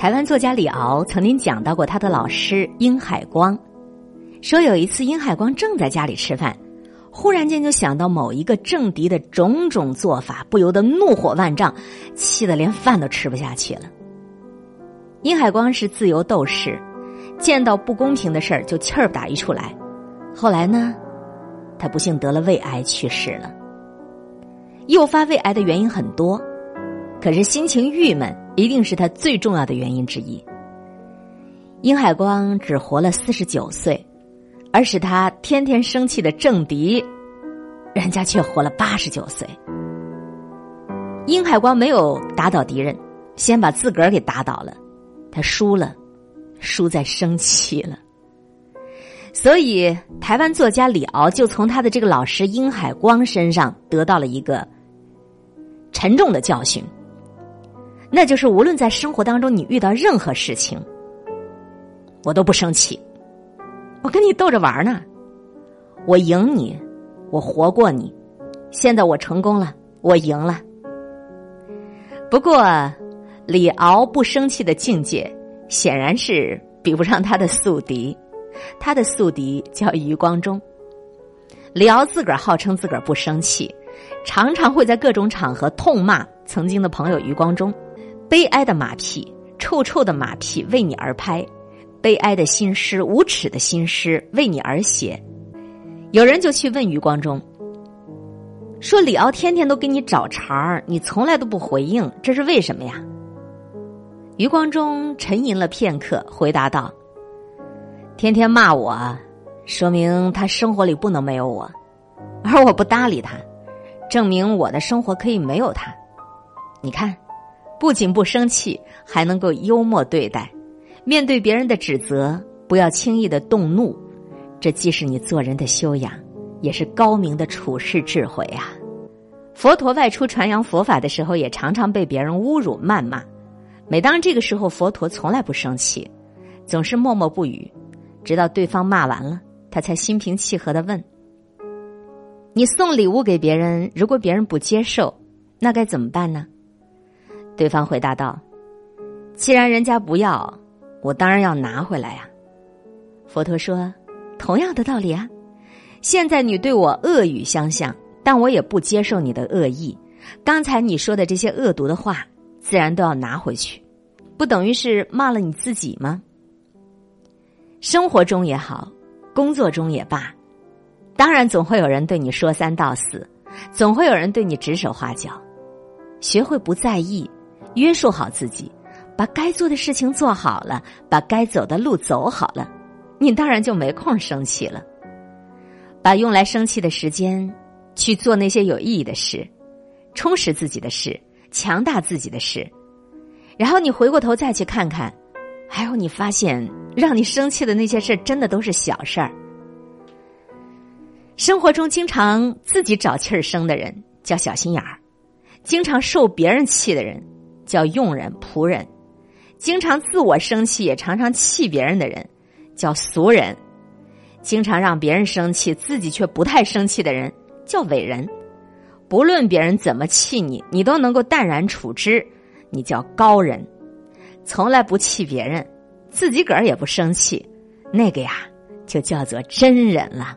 台湾作家李敖曾经讲到过他的老师殷海光，说有一次殷海光正在家里吃饭，忽然间就想到某一个政敌的种种做法，不由得怒火万丈，气得连饭都吃不下去了。殷海光是自由斗士，见到不公平的事儿就气儿不打一处来。后来呢，他不幸得了胃癌去世了。诱发胃癌的原因很多，可是心情郁闷一定是他最重要的原因之一。殷海光只活了四十九岁，而使他天天生气的政敌，人家却活了八十九岁。殷海光没有打倒敌人，先把自个儿给打倒了，他输了，输在生气了。所以，台湾作家李敖就从他的这个老师殷海光身上得到了一个沉重的教训，那就是无论在生活当中你遇到任何事情，我都不生气，我跟你逗着玩呢，我赢你，我活过你，现在我成功了，我赢了。不过，李敖不生气的境界显然是比不上他的宿敌。他的宿敌叫余光中，李敖自个儿号称自个儿不生气，常常会在各种场合痛骂曾经的朋友余光中，悲哀的马屁，臭臭的马屁为你而拍，悲哀的新诗，无耻的新诗为你而写。有人就去问余光中，说李敖天天都给你找茬儿，你从来都不回应，这是为什么呀？余光中沉吟了片刻，回答道。天天骂我，说明他生活里不能没有我，而我不搭理他，证明我的生活可以没有他。你看，不仅不生气，还能够幽默对待，面对别人的指责，不要轻易的动怒，这既是你做人的修养，也是高明的处世智慧啊。佛陀外出传扬佛法的时候，也常常被别人侮辱谩骂，每当这个时候，佛陀从来不生气，总是默默不语。直到对方骂完了，他才心平气和的问：“你送礼物给别人，如果别人不接受，那该怎么办呢？”对方回答道：“既然人家不要，我当然要拿回来呀。”佛陀说：“同样的道理啊，现在你对我恶语相向，但我也不接受你的恶意。刚才你说的这些恶毒的话，自然都要拿回去，不等于是骂了你自己吗？”生活中也好，工作中也罢，当然总会有人对你说三道四，总会有人对你指手画脚。学会不在意，约束好自己，把该做的事情做好了，把该走的路走好了，你当然就没空生气了。把用来生气的时间去做那些有意义的事，充实自己的事，强大自己的事，然后你回过头再去看看。还有，你发现让你生气的那些事真的都是小事儿。生活中经常自己找气儿生的人叫小心眼儿，经常受别人气的人叫佣人仆人，经常自我生气也常常气别人的人叫俗人，经常让别人生气自己却不太生气的人叫伟人。不论别人怎么气你，你都能够淡然处之，你叫高人。从来不气别人，自己个儿也不生气，那个呀，就叫做真人了。